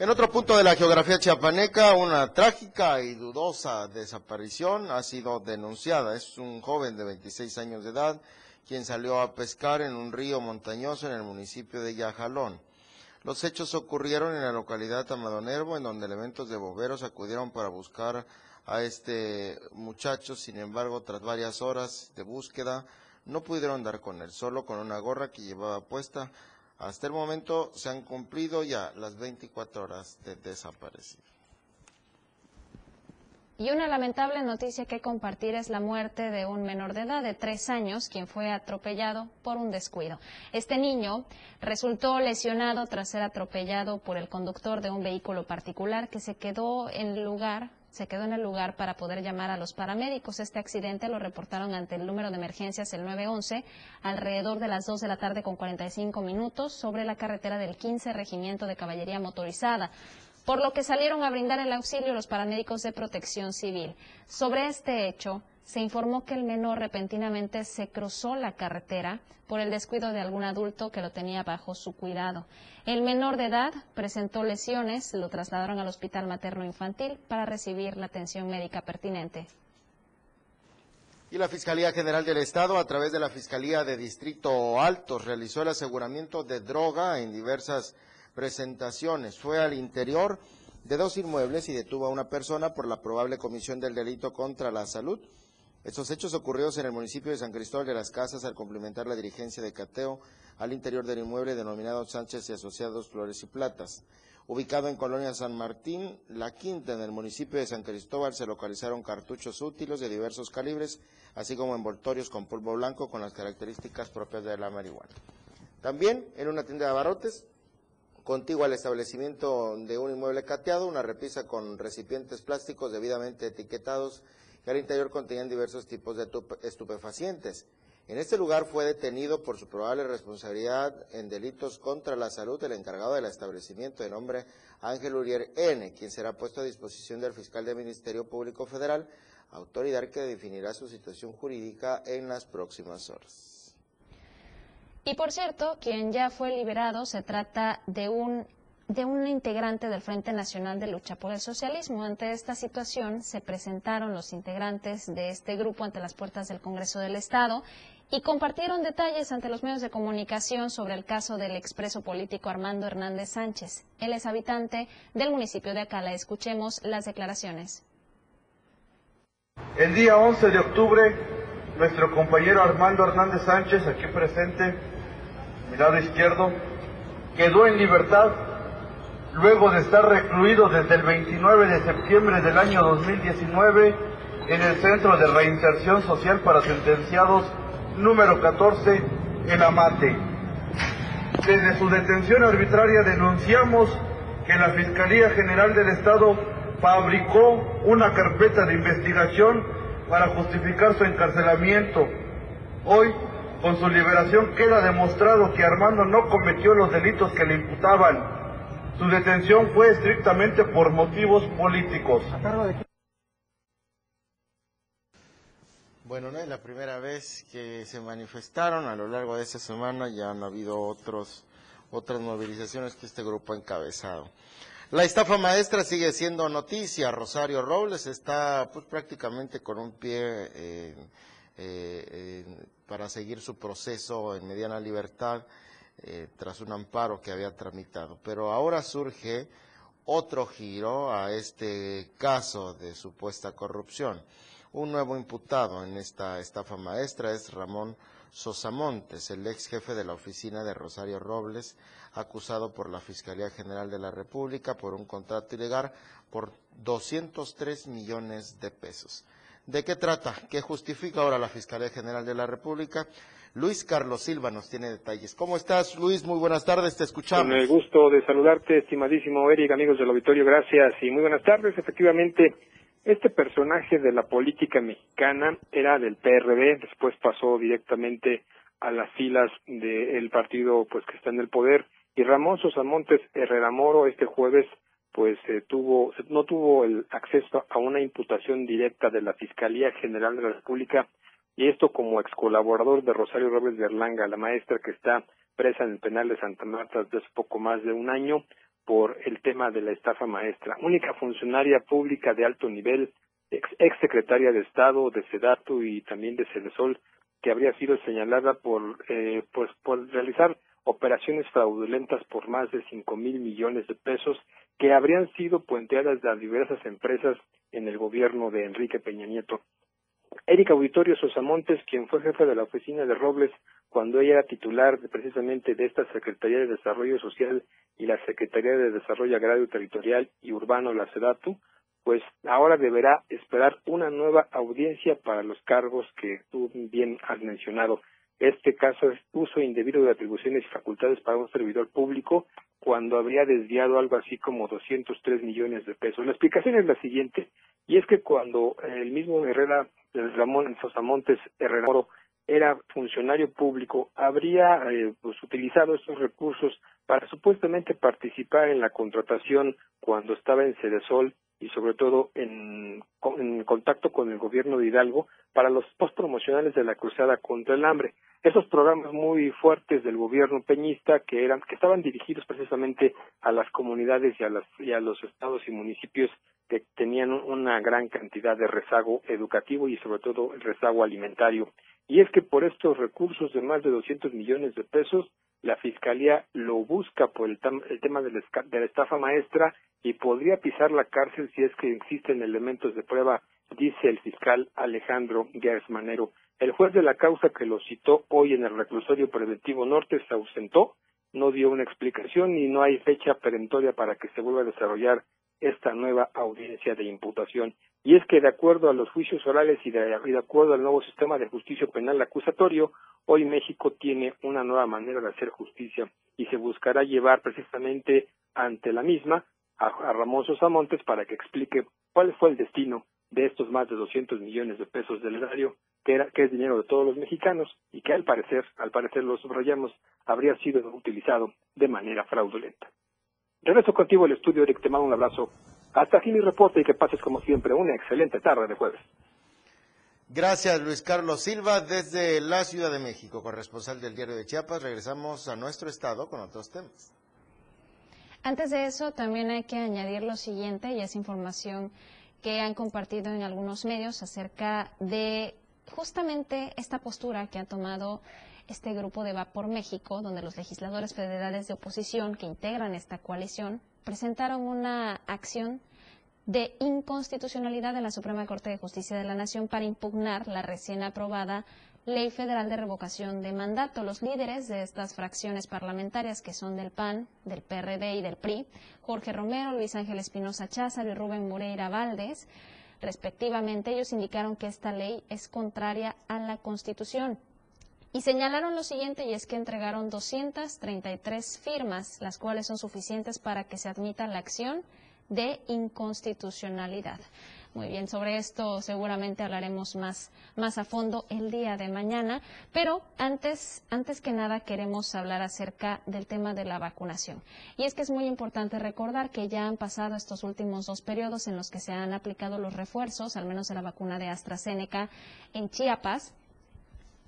En otro punto de la geografía chiapaneca, una trágica y dudosa desaparición ha sido denunciada. Es un joven de 26 años de edad quien salió a pescar en un río montañoso en el municipio de Yajalón. Los hechos ocurrieron en la localidad Tamadonervo, en donde elementos de bomberos acudieron para buscar a este muchacho. Sin embargo, tras varias horas de búsqueda, no pudieron dar con él, solo con una gorra que llevaba puesta. Hasta el momento se han cumplido ya las 24 horas de desaparecido. Y una lamentable noticia que compartir es la muerte de un menor de edad de tres años, quien fue atropellado por un descuido. Este niño resultó lesionado tras ser atropellado por el conductor de un vehículo particular que se quedó en el lugar se quedó en el lugar para poder llamar a los paramédicos. Este accidente lo reportaron ante el número de emergencias el 911 alrededor de las 2 de la tarde con 45 minutos sobre la carretera del 15 Regimiento de Caballería Motorizada por lo que salieron a brindar el auxilio los paramédicos de protección civil. Sobre este hecho, se informó que el menor repentinamente se cruzó la carretera por el descuido de algún adulto que lo tenía bajo su cuidado. El menor de edad presentó lesiones, lo trasladaron al Hospital Materno Infantil para recibir la atención médica pertinente. Y la Fiscalía General del Estado, a través de la Fiscalía de Distrito Alto, realizó el aseguramiento de droga en diversas presentaciones. Fue al interior de dos inmuebles y detuvo a una persona por la probable comisión del delito contra la salud. Estos hechos ocurridos en el municipio de San Cristóbal de las Casas al complementar la dirigencia de cateo al interior del inmueble denominado Sánchez y Asociados Flores y Platas. Ubicado en Colonia San Martín, La Quinta, en el municipio de San Cristóbal, se localizaron cartuchos útiles de diversos calibres, así como envoltorios con polvo blanco con las características propias de la marihuana. También en una tienda de abarrotes, contigua al establecimiento de un inmueble cateado, una repisa con recipientes plásticos debidamente etiquetados interior contenían diversos tipos de estupefacientes. En este lugar fue detenido por su probable responsabilidad en delitos contra la salud el encargado del establecimiento de nombre Ángel Urier N., quien será puesto a disposición del fiscal del Ministerio Público Federal, autoridad que definirá su situación jurídica en las próximas horas. Y por cierto, quien ya fue liberado se trata de un de un integrante del Frente Nacional de Lucha por el Socialismo. Ante esta situación se presentaron los integrantes de este grupo ante las puertas del Congreso del Estado y compartieron detalles ante los medios de comunicación sobre el caso del expreso político Armando Hernández Sánchez. Él es habitante del municipio de Acala. Escuchemos las declaraciones. El día 11 de octubre, nuestro compañero Armando Hernández Sánchez, aquí presente, mi lado izquierdo, quedó en libertad luego de estar recluido desde el 29 de septiembre del año 2019 en el Centro de Reinserción Social para Sentenciados número 14 en Amate. Desde su detención arbitraria denunciamos que la Fiscalía General del Estado fabricó una carpeta de investigación para justificar su encarcelamiento. Hoy, con su liberación, queda demostrado que Armando no cometió los delitos que le imputaban su detención fue estrictamente por motivos políticos. Bueno, no es la primera vez que se manifestaron a lo largo de esta semana, ya han habido otros, otras movilizaciones que este grupo ha encabezado. La estafa maestra sigue siendo noticia. Rosario Robles está pues, prácticamente con un pie eh, para seguir su proceso en mediana libertad. Eh, tras un amparo que había tramitado. Pero ahora surge otro giro a este caso de supuesta corrupción. Un nuevo imputado en esta estafa maestra es Ramón Sosamontes, el ex jefe de la oficina de Rosario Robles, acusado por la Fiscalía General de la República por un contrato ilegal por 203 millones de pesos. ¿De qué trata? ¿Qué justifica ahora la Fiscalía General de la República? Luis Carlos Silva nos tiene detalles. ¿Cómo estás, Luis? Muy buenas tardes, te escuchamos. Con el gusto de saludarte, estimadísimo Eric, amigos del auditorio, gracias y muy buenas tardes. Efectivamente, este personaje de la política mexicana era del PRD, después pasó directamente a las filas del partido pues que está en el poder y Ramón Sosamontes Herrera Moro este jueves pues eh, tuvo no tuvo el acceso a una imputación directa de la Fiscalía General de la República y esto como ex colaborador de Rosario Robles de Erlanga, la maestra que está presa en el penal de Santa Marta desde poco más de un año por el tema de la estafa maestra. Única funcionaria pública de alto nivel, ex, secretaria de Estado, de Sedatu y también de Cedesol, que habría sido señalada por, eh, pues, por realizar operaciones fraudulentas por más de cinco mil millones de pesos que habrían sido puenteadas de diversas empresas en el gobierno de Enrique Peña Nieto. Erika Auditorio Sosamontes, quien fue jefe de la oficina de Robles cuando ella era titular precisamente de esta Secretaría de Desarrollo Social y la Secretaría de Desarrollo Agrario Territorial y Urbano, la SEDATU, pues ahora deberá esperar una nueva audiencia para los cargos que tú bien has mencionado. Este caso es uso indebido de atribuciones y facultades para un servidor público cuando habría desviado algo así como 203 millones de pesos. La explicación es la siguiente, y es que cuando el mismo Herrera Ramón Sosamontes Herrera era funcionario público, habría eh, pues, utilizado estos recursos para supuestamente participar en la contratación cuando estaba en Cedesol y sobre todo en en contacto con el gobierno de Hidalgo para los post promocionales de la cruzada contra el hambre. Esos programas muy fuertes del gobierno peñista que eran que estaban dirigidos precisamente a las comunidades y a, las, y a los estados y municipios que tenían una gran cantidad de rezago educativo y sobre todo el rezago alimentario. Y es que por estos recursos de más de 200 millones de pesos, la Fiscalía lo busca por el, el tema de la, de la estafa maestra y podría pisar la cárcel si es que existen elementos de prueba, dice el fiscal Alejandro Gers Manero. El juez de la causa que lo citó hoy en el reclusorio preventivo norte se ausentó, no dio una explicación y no hay fecha perentoria para que se vuelva a desarrollar esta nueva audiencia de imputación. Y es que de acuerdo a los juicios orales y de, acuerdo al nuevo sistema de justicia penal acusatorio, hoy México tiene una nueva manera de hacer justicia y se buscará llevar precisamente ante la misma a, Ramón Sosa Montes para que explique cuál fue el destino de estos más de 200 millones de pesos del erario, que, era, que es dinero de todos los mexicanos y que al parecer, al parecer lo subrayamos, habría sido utilizado de manera fraudulenta. Regreso contigo al estudio, Eric, te mando un abrazo. Hasta aquí mi reporte y que pases como siempre una excelente tarde de jueves. Gracias, Luis Carlos Silva, desde la Ciudad de México, corresponsal del Diario de Chiapas. Regresamos a nuestro estado con otros temas. Antes de eso, también hay que añadir lo siguiente, y es información que han compartido en algunos medios acerca de justamente esta postura que ha tomado este grupo de Va por México, donde los legisladores federales de oposición que integran esta coalición presentaron una acción de inconstitucionalidad de la Suprema Corte de Justicia de la Nación para impugnar la recién aprobada Ley Federal de Revocación de Mandato. Los líderes de estas fracciones parlamentarias, que son del PAN, del PRD y del PRI, Jorge Romero, Luis Ángel Espinosa Cházaro y Rubén Moreira Valdés, respectivamente, ellos indicaron que esta ley es contraria a la Constitución. Y señalaron lo siguiente, y es que entregaron 233 firmas, las cuales son suficientes para que se admita la acción de inconstitucionalidad. Muy bien, sobre esto seguramente hablaremos más, más a fondo el día de mañana, pero antes, antes que nada queremos hablar acerca del tema de la vacunación. Y es que es muy importante recordar que ya han pasado estos últimos dos periodos en los que se han aplicado los refuerzos, al menos de la vacuna de AstraZeneca en Chiapas,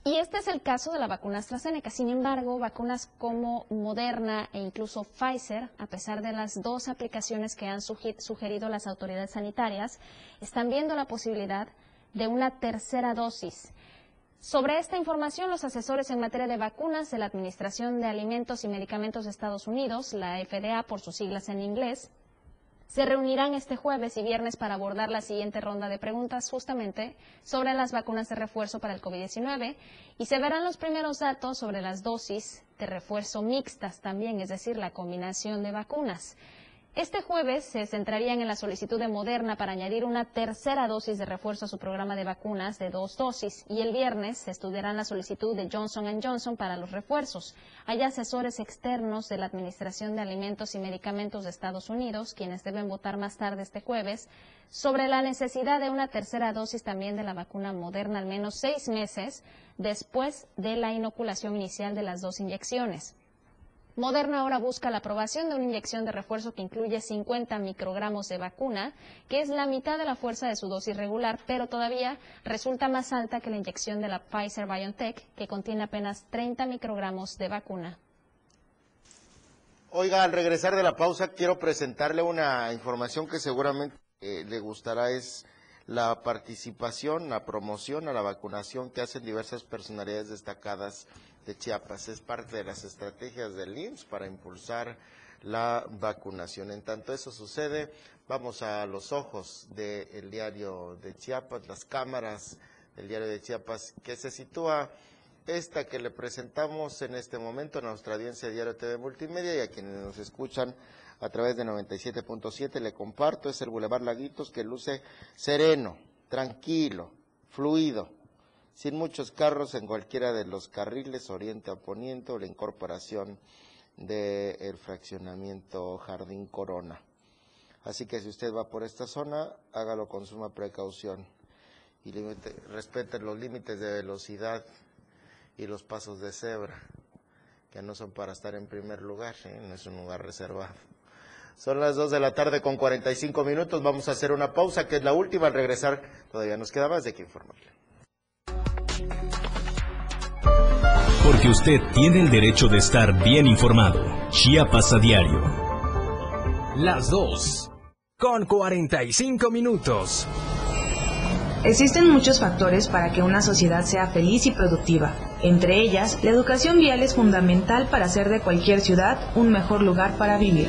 y este es el caso de la vacuna AstraZeneca. Sin embargo, vacunas como Moderna e incluso Pfizer, a pesar de las dos aplicaciones que han sugerido las autoridades sanitarias, están viendo la posibilidad de una tercera dosis. Sobre esta información, los asesores en materia de vacunas de la Administración de Alimentos y Medicamentos de Estados Unidos, la FDA por sus siglas en inglés, se reunirán este jueves y viernes para abordar la siguiente ronda de preguntas justamente sobre las vacunas de refuerzo para el COVID-19 y se verán los primeros datos sobre las dosis de refuerzo mixtas también, es decir, la combinación de vacunas. Este jueves se centrarían en la solicitud de Moderna para añadir una tercera dosis de refuerzo a su programa de vacunas de dos dosis y el viernes se estudiará la solicitud de Johnson Johnson para los refuerzos. Hay asesores externos de la Administración de Alimentos y Medicamentos de Estados Unidos, quienes deben votar más tarde este jueves, sobre la necesidad de una tercera dosis también de la vacuna Moderna al menos seis meses después de la inoculación inicial de las dos inyecciones. Moderna ahora busca la aprobación de una inyección de refuerzo que incluye 50 microgramos de vacuna, que es la mitad de la fuerza de su dosis regular, pero todavía resulta más alta que la inyección de la Pfizer BioNTech, que contiene apenas 30 microgramos de vacuna. Oiga, al regresar de la pausa quiero presentarle una información que seguramente eh, le gustará. Es la participación, la promoción a la vacunación que hacen diversas personalidades destacadas de Chiapas. Es parte de las estrategias del IMSS para impulsar la vacunación. En tanto eso sucede, vamos a los ojos del diario de Chiapas, las cámaras del diario de Chiapas, que se sitúa esta que le presentamos en este momento en nuestra audiencia de Diario TV Multimedia y a quienes nos escuchan a través de 97.7 le comparto, es el Boulevard Laguitos que luce sereno, tranquilo, fluido, sin muchos carros en cualquiera de los carriles oriente a poniente o la incorporación del fraccionamiento Jardín Corona. Así que si usted va por esta zona, hágalo con suma precaución y respete los límites de velocidad y los pasos de cebra, que no son para estar en primer lugar, ¿eh? no es un lugar reservado. Son las 2 de la tarde con 45 minutos. Vamos a hacer una pausa, que es la última. Al regresar, todavía nos queda más de que informarle. Porque usted tiene el derecho de estar bien informado. Chiapas a diario. Las 2 con 45 minutos. Existen muchos factores para que una sociedad sea feliz y productiva. Entre ellas, la educación vial es fundamental para hacer de cualquier ciudad un mejor lugar para vivir.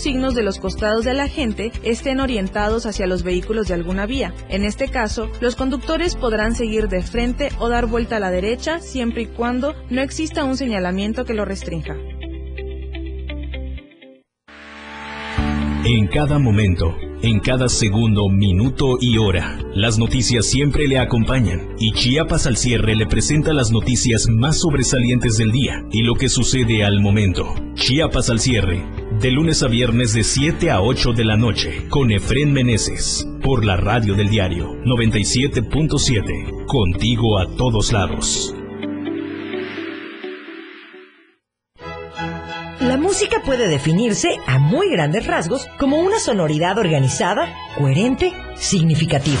signos de los costados de la gente estén orientados hacia los vehículos de alguna vía. En este caso, los conductores podrán seguir de frente o dar vuelta a la derecha siempre y cuando no exista un señalamiento que lo restrinja. En cada momento, en cada segundo, minuto y hora, las noticias siempre le acompañan y Chiapas al cierre le presenta las noticias más sobresalientes del día y lo que sucede al momento. Chiapas al cierre, de lunes a viernes de 7 a 8 de la noche, con Efren Meneses, por la radio del diario 97.7, contigo a todos lados. La música puede definirse a muy grandes rasgos como una sonoridad organizada, coherente, significativa.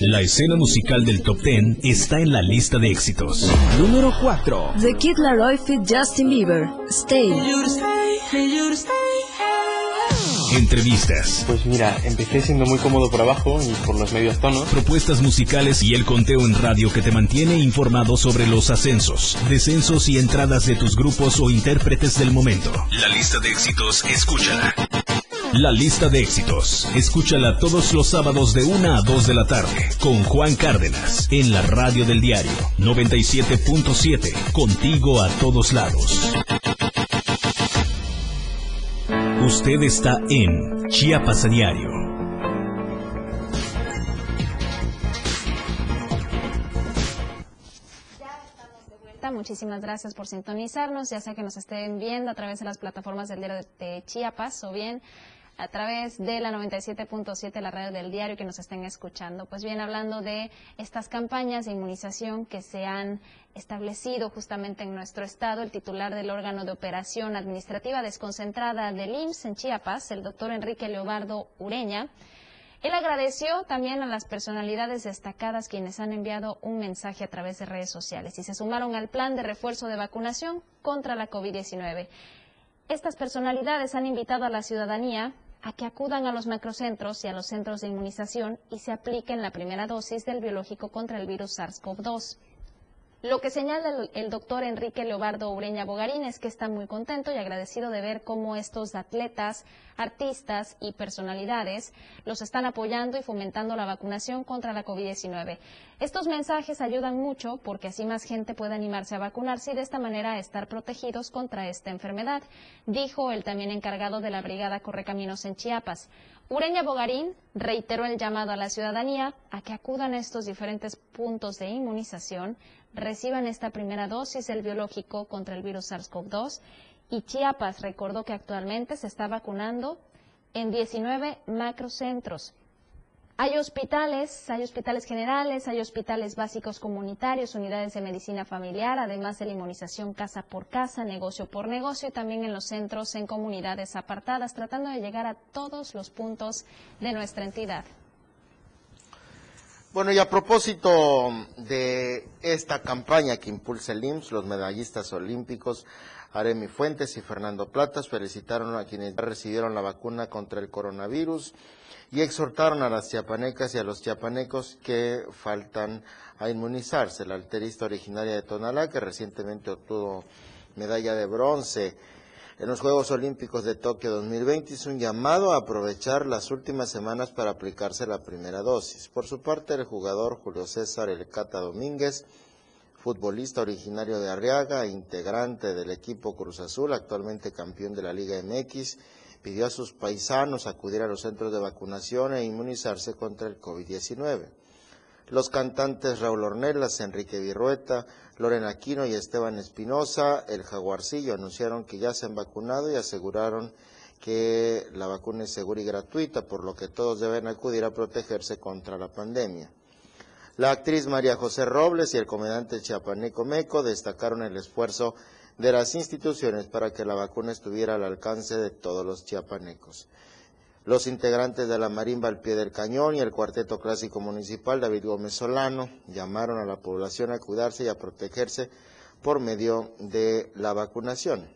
La escena musical del top 10 está en la lista de éxitos. Número 4. The Kid Laroi fit Justin Bieber. Stay. Entrevistas, Pues mira, empecé siendo muy cómodo por abajo y por los medios tonos. propuestas musicales y el conteo en radio que te mantiene informado sobre los ascensos, descensos y entradas de tus grupos o intérpretes del momento. La lista de éxitos, escúchala. La lista de éxitos, escúchala todos los sábados de 1 a 2 de la tarde con Juan Cárdenas en la radio del diario 97.7, contigo a todos lados. Usted está en Chiapas a Diario. Muchísimas gracias por sintonizarnos, ya sea que nos estén viendo a través de las plataformas del diario de Chiapas o bien a través de la 97.7, la radio del diario, que nos estén escuchando. Pues bien, hablando de estas campañas de inmunización que se han establecido justamente en nuestro estado, el titular del órgano de operación administrativa desconcentrada del IMSS en Chiapas, el doctor Enrique Leobardo Ureña, él agradeció también a las personalidades destacadas quienes han enviado un mensaje a través de redes sociales y se sumaron al plan de refuerzo de vacunación contra la COVID-19. Estas personalidades han invitado a la ciudadanía a que acudan a los macrocentros y a los centros de inmunización y se apliquen la primera dosis del biológico contra el virus SARS-CoV-2. Lo que señala el, doctor Enrique Leobardo Ureña Bogarín es que está muy contento y agradecido de ver cómo estos atletas, artistas y personalidades los están apoyando y fomentando la vacunación contra la COVID-19. Estos mensajes ayudan mucho porque así más gente puede animarse a vacunarse y de esta manera estar protegidos contra esta enfermedad, dijo el también encargado de la Brigada Correcaminos en Chiapas. Ureña Bogarín reiteró el llamado a la ciudadanía a que acudan a estos diferentes puntos de inmunización, reciban esta primera dosis del biológico contra el virus SARS-CoV-2 y Chiapas recordó que actualmente se está vacunando en 19 macrocentros. Hay hospitales, hay hospitales generales, hay hospitales básicos comunitarios, unidades de medicina familiar, además de la inmunización casa por casa, negocio por negocio y también en los centros en comunidades apartadas, tratando de llegar a todos los puntos de nuestra entidad. Bueno, y a propósito de esta campaña que impulsa el IMSS, los medallistas olímpicos Aremi Fuentes y Fernando Platas felicitaron a quienes recibieron la vacuna contra el coronavirus y exhortaron a las chiapanecas y a los chiapanecos que faltan a inmunizarse. La alterista originaria de Tonalá, que recientemente obtuvo medalla de bronce en los Juegos Olímpicos de Tokio 2020 hizo un llamado a aprovechar las últimas semanas para aplicarse la primera dosis. Por su parte, el jugador Julio César El Cata Domínguez, futbolista originario de Arriaga, integrante del equipo Cruz Azul, actualmente campeón de la Liga MX, pidió a sus paisanos acudir a los centros de vacunación e inmunizarse contra el COVID-19. Los cantantes Raúl Ornelas, Enrique Virrueta, Lorena Aquino y Esteban Espinosa, el Jaguarcillo, anunciaron que ya se han vacunado y aseguraron que la vacuna es segura y gratuita, por lo que todos deben acudir a protegerse contra la pandemia. La actriz María José Robles y el comandante chiapaneco Meco destacaron el esfuerzo de las instituciones para que la vacuna estuviera al alcance de todos los chiapanecos. Los integrantes de la marimba al pie del cañón y el cuarteto clásico municipal David Gómez Solano llamaron a la población a cuidarse y a protegerse por medio de la vacunación.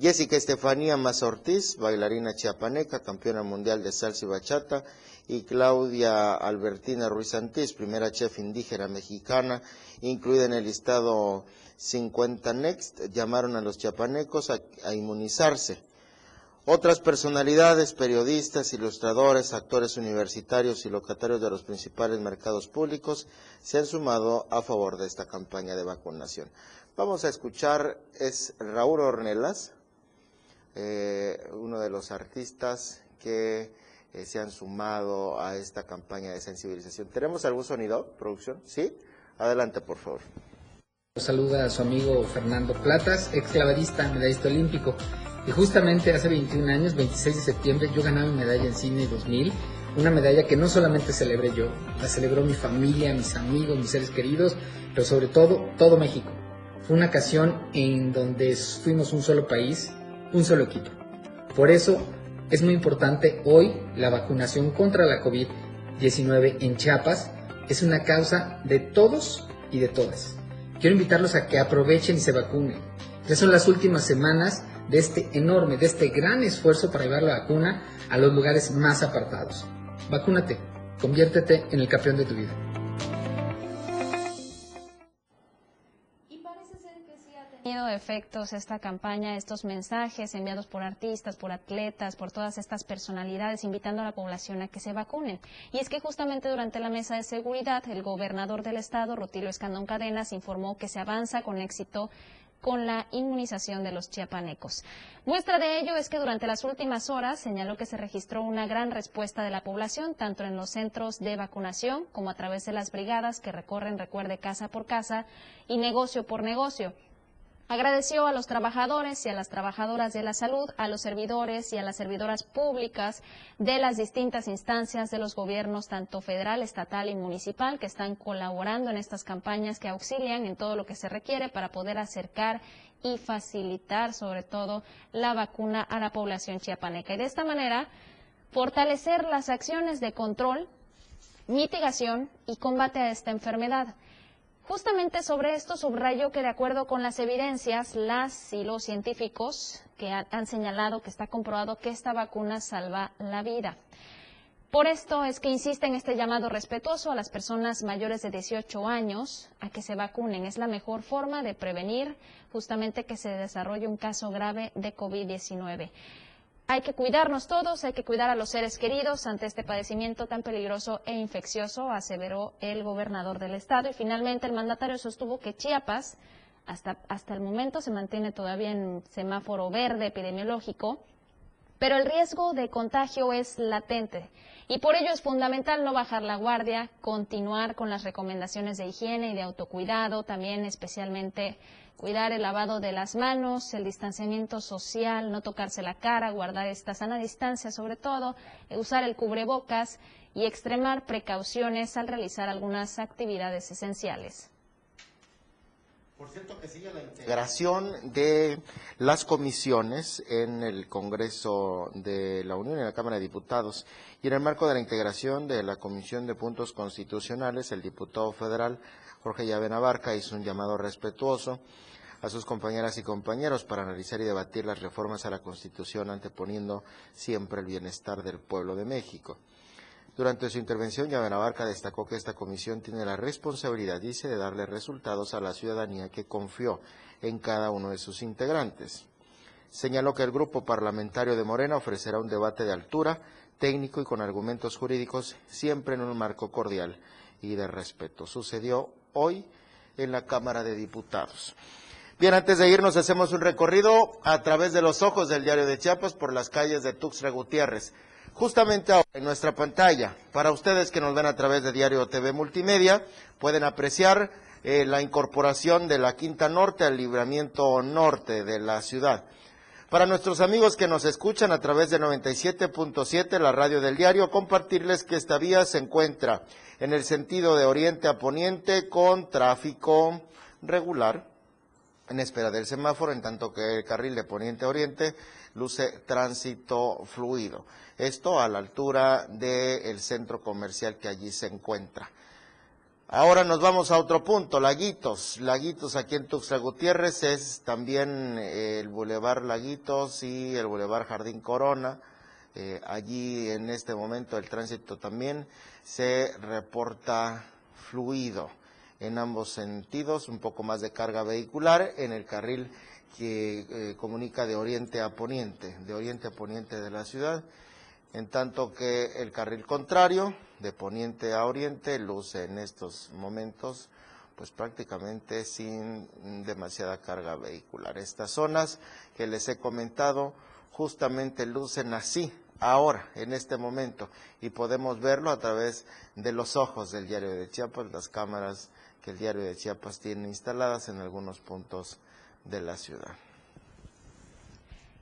Jessica Estefanía Maza Ortiz, bailarina chiapaneca, campeona mundial de salsa y bachata, y Claudia Albertina Ruiz Santís, primera chef indígena mexicana, incluida en el listado 50 Next, llamaron a los chiapanecos a inmunizarse otras personalidades, periodistas, ilustradores, actores universitarios y locatarios de los principales mercados públicos se han sumado a favor de esta campaña de vacunación. Vamos a escuchar, es Raúl Ornelas, eh, uno de los artistas que eh, se han sumado a esta campaña de sensibilización. ¿Tenemos algún sonido, producción? ¿Sí? Adelante, por favor. Saluda a su amigo Fernando Platas, ex clavadista, medallista olímpico. Y justamente hace 21 años, 26 de septiembre, yo gané mi medalla en cine 2000. Una medalla que no solamente celebré yo, la celebró mi familia, mis amigos, mis seres queridos, pero sobre todo todo México. Fue una ocasión en donde fuimos un solo país, un solo equipo. Por eso es muy importante hoy la vacunación contra la COVID-19 en Chiapas. Es una causa de todos y de todas. Quiero invitarlos a que aprovechen y se vacunen. Ya son las últimas semanas de este enorme, de este gran esfuerzo para llevar la vacuna a los lugares más apartados. Vacúnate, conviértete en el campeón de tu vida. tenido efectos esta campaña, estos mensajes enviados por artistas, por atletas, por todas estas personalidades, invitando a la población a que se vacunen. Y es que justamente durante la mesa de seguridad, el gobernador del estado, Rutilio Escandón Cadenas, informó que se avanza con éxito con la inmunización de los chiapanecos. Muestra de ello es que durante las últimas horas señaló que se registró una gran respuesta de la población, tanto en los centros de vacunación como a través de las brigadas que recorren, recuerde, casa por casa y negocio por negocio. Agradeció a los trabajadores y a las trabajadoras de la salud, a los servidores y a las servidoras públicas de las distintas instancias de los gobiernos, tanto federal, estatal y municipal, que están colaborando en estas campañas que auxilian en todo lo que se requiere para poder acercar y facilitar, sobre todo, la vacuna a la población chiapaneca. Y de esta manera, fortalecer las acciones de control, mitigación y combate a esta enfermedad. Justamente sobre esto subrayo que de acuerdo con las evidencias, las y los científicos que han señalado que está comprobado que esta vacuna salva la vida. Por esto es que insiste en este llamado respetuoso a las personas mayores de 18 años a que se vacunen. Es la mejor forma de prevenir justamente que se desarrolle un caso grave de COVID-19. Hay que cuidarnos todos, hay que cuidar a los seres queridos ante este padecimiento tan peligroso e infeccioso, aseveró el gobernador del estado. Y finalmente el mandatario sostuvo que Chiapas hasta, hasta el momento se mantiene todavía en semáforo verde epidemiológico, pero el riesgo de contagio es latente. Y por ello es fundamental no bajar la guardia, continuar con las recomendaciones de higiene y de autocuidado, también especialmente cuidar el lavado de las manos, el distanciamiento social, no tocarse la cara, guardar esta sana distancia sobre todo, eh, usar el cubrebocas y extremar precauciones al realizar algunas actividades esenciales. Por cierto que sigue la integración de las comisiones en el Congreso de la Unión en la Cámara de Diputados. Y en el marco de la integración de la Comisión de Puntos Constitucionales, el diputado federal Jorge Llave Navarca hizo un llamado respetuoso a sus compañeras y compañeros para analizar y debatir las reformas a la Constitución anteponiendo siempre el bienestar del pueblo de México. Durante su intervención, Navarca destacó que esta comisión tiene la responsabilidad, dice, de darle resultados a la ciudadanía que confió en cada uno de sus integrantes. Señaló que el grupo parlamentario de Morena ofrecerá un debate de altura, técnico y con argumentos jurídicos, siempre en un marco cordial y de respeto. Sucedió hoy en la Cámara de Diputados. Bien, antes de irnos hacemos un recorrido a través de los ojos del diario de Chiapas por las calles de Tuxtla Gutiérrez. Justamente ahora en nuestra pantalla, para ustedes que nos ven a través de Diario TV Multimedia, pueden apreciar eh, la incorporación de la Quinta Norte al libramiento norte de la ciudad. Para nuestros amigos que nos escuchan a través de 97.7, la radio del diario, compartirles que esta vía se encuentra en el sentido de oriente a poniente con tráfico regular en espera del semáforo, en tanto que el carril de poniente a oriente luce tránsito fluido. Esto a la altura del centro comercial que allí se encuentra. Ahora nos vamos a otro punto, Laguitos. Laguitos aquí en Tuxtla Gutiérrez es también eh, el Boulevard Laguitos y el Boulevard Jardín Corona. Eh, allí en este momento el tránsito también se reporta fluido en ambos sentidos, un poco más de carga vehicular en el carril que eh, comunica de oriente a poniente, de oriente a poniente de la ciudad, en tanto que el carril contrario, de poniente a oriente, luce en estos momentos pues prácticamente sin demasiada carga vehicular. Estas zonas que les he comentado justamente lucen así ahora, en este momento, y podemos verlo a través de los ojos del diario de Chiapas, las cámaras que el diario de Chiapas tiene instaladas en algunos puntos de la ciudad.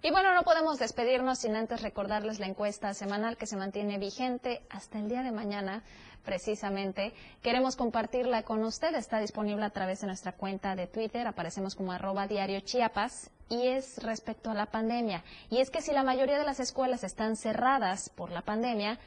Y bueno, no podemos despedirnos sin antes recordarles la encuesta semanal que se mantiene vigente hasta el día de mañana, precisamente. Queremos compartirla con usted, está disponible a través de nuestra cuenta de Twitter, aparecemos como arroba diario Chiapas, y es respecto a la pandemia. Y es que si la mayoría de las escuelas están cerradas por la pandemia,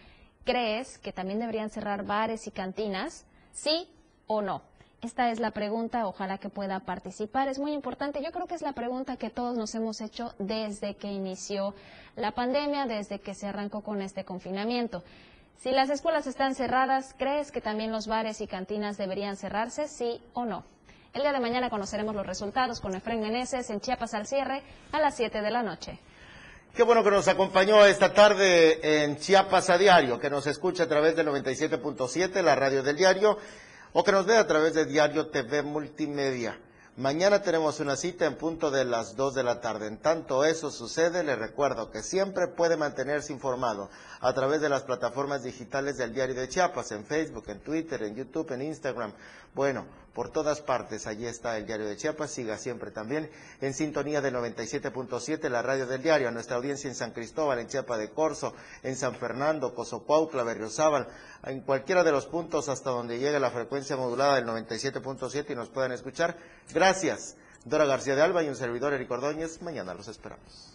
¿crees que también deberían cerrar bares y cantinas? ¿Sí o no? Esta es la pregunta, ojalá que pueda participar. Es muy importante, yo creo que es la pregunta que todos nos hemos hecho desde que inició la pandemia, desde que se arrancó con este confinamiento. Si las escuelas están cerradas, ¿crees que también los bares y cantinas deberían cerrarse, sí o no? El día de mañana conoceremos los resultados con Efraín Meneses en Chiapas al cierre a las 7 de la noche. Qué bueno que nos acompañó esta tarde en Chiapas a diario, que nos escucha a través del 97.7, la radio del diario o que nos vea a través de Diario TV Multimedia. Mañana tenemos una cita en punto de las 2 de la tarde. En tanto eso sucede, le recuerdo que siempre puede mantenerse informado a través de las plataformas digitales del Diario de Chiapas, en Facebook, en Twitter, en YouTube, en Instagram. Bueno, por todas partes, allí está el Diario de Chiapas. Siga siempre también en sintonía del 97.7, la radio del diario. A nuestra audiencia en San Cristóbal, en Chiapa de Corzo, en San Fernando, Cozocuautla, Berriozábal, en cualquiera de los puntos hasta donde llegue la frecuencia modulada del 97.7 y nos puedan escuchar. Gracias. Dora García de Alba y un servidor Eric Ordóñez. Mañana los esperamos.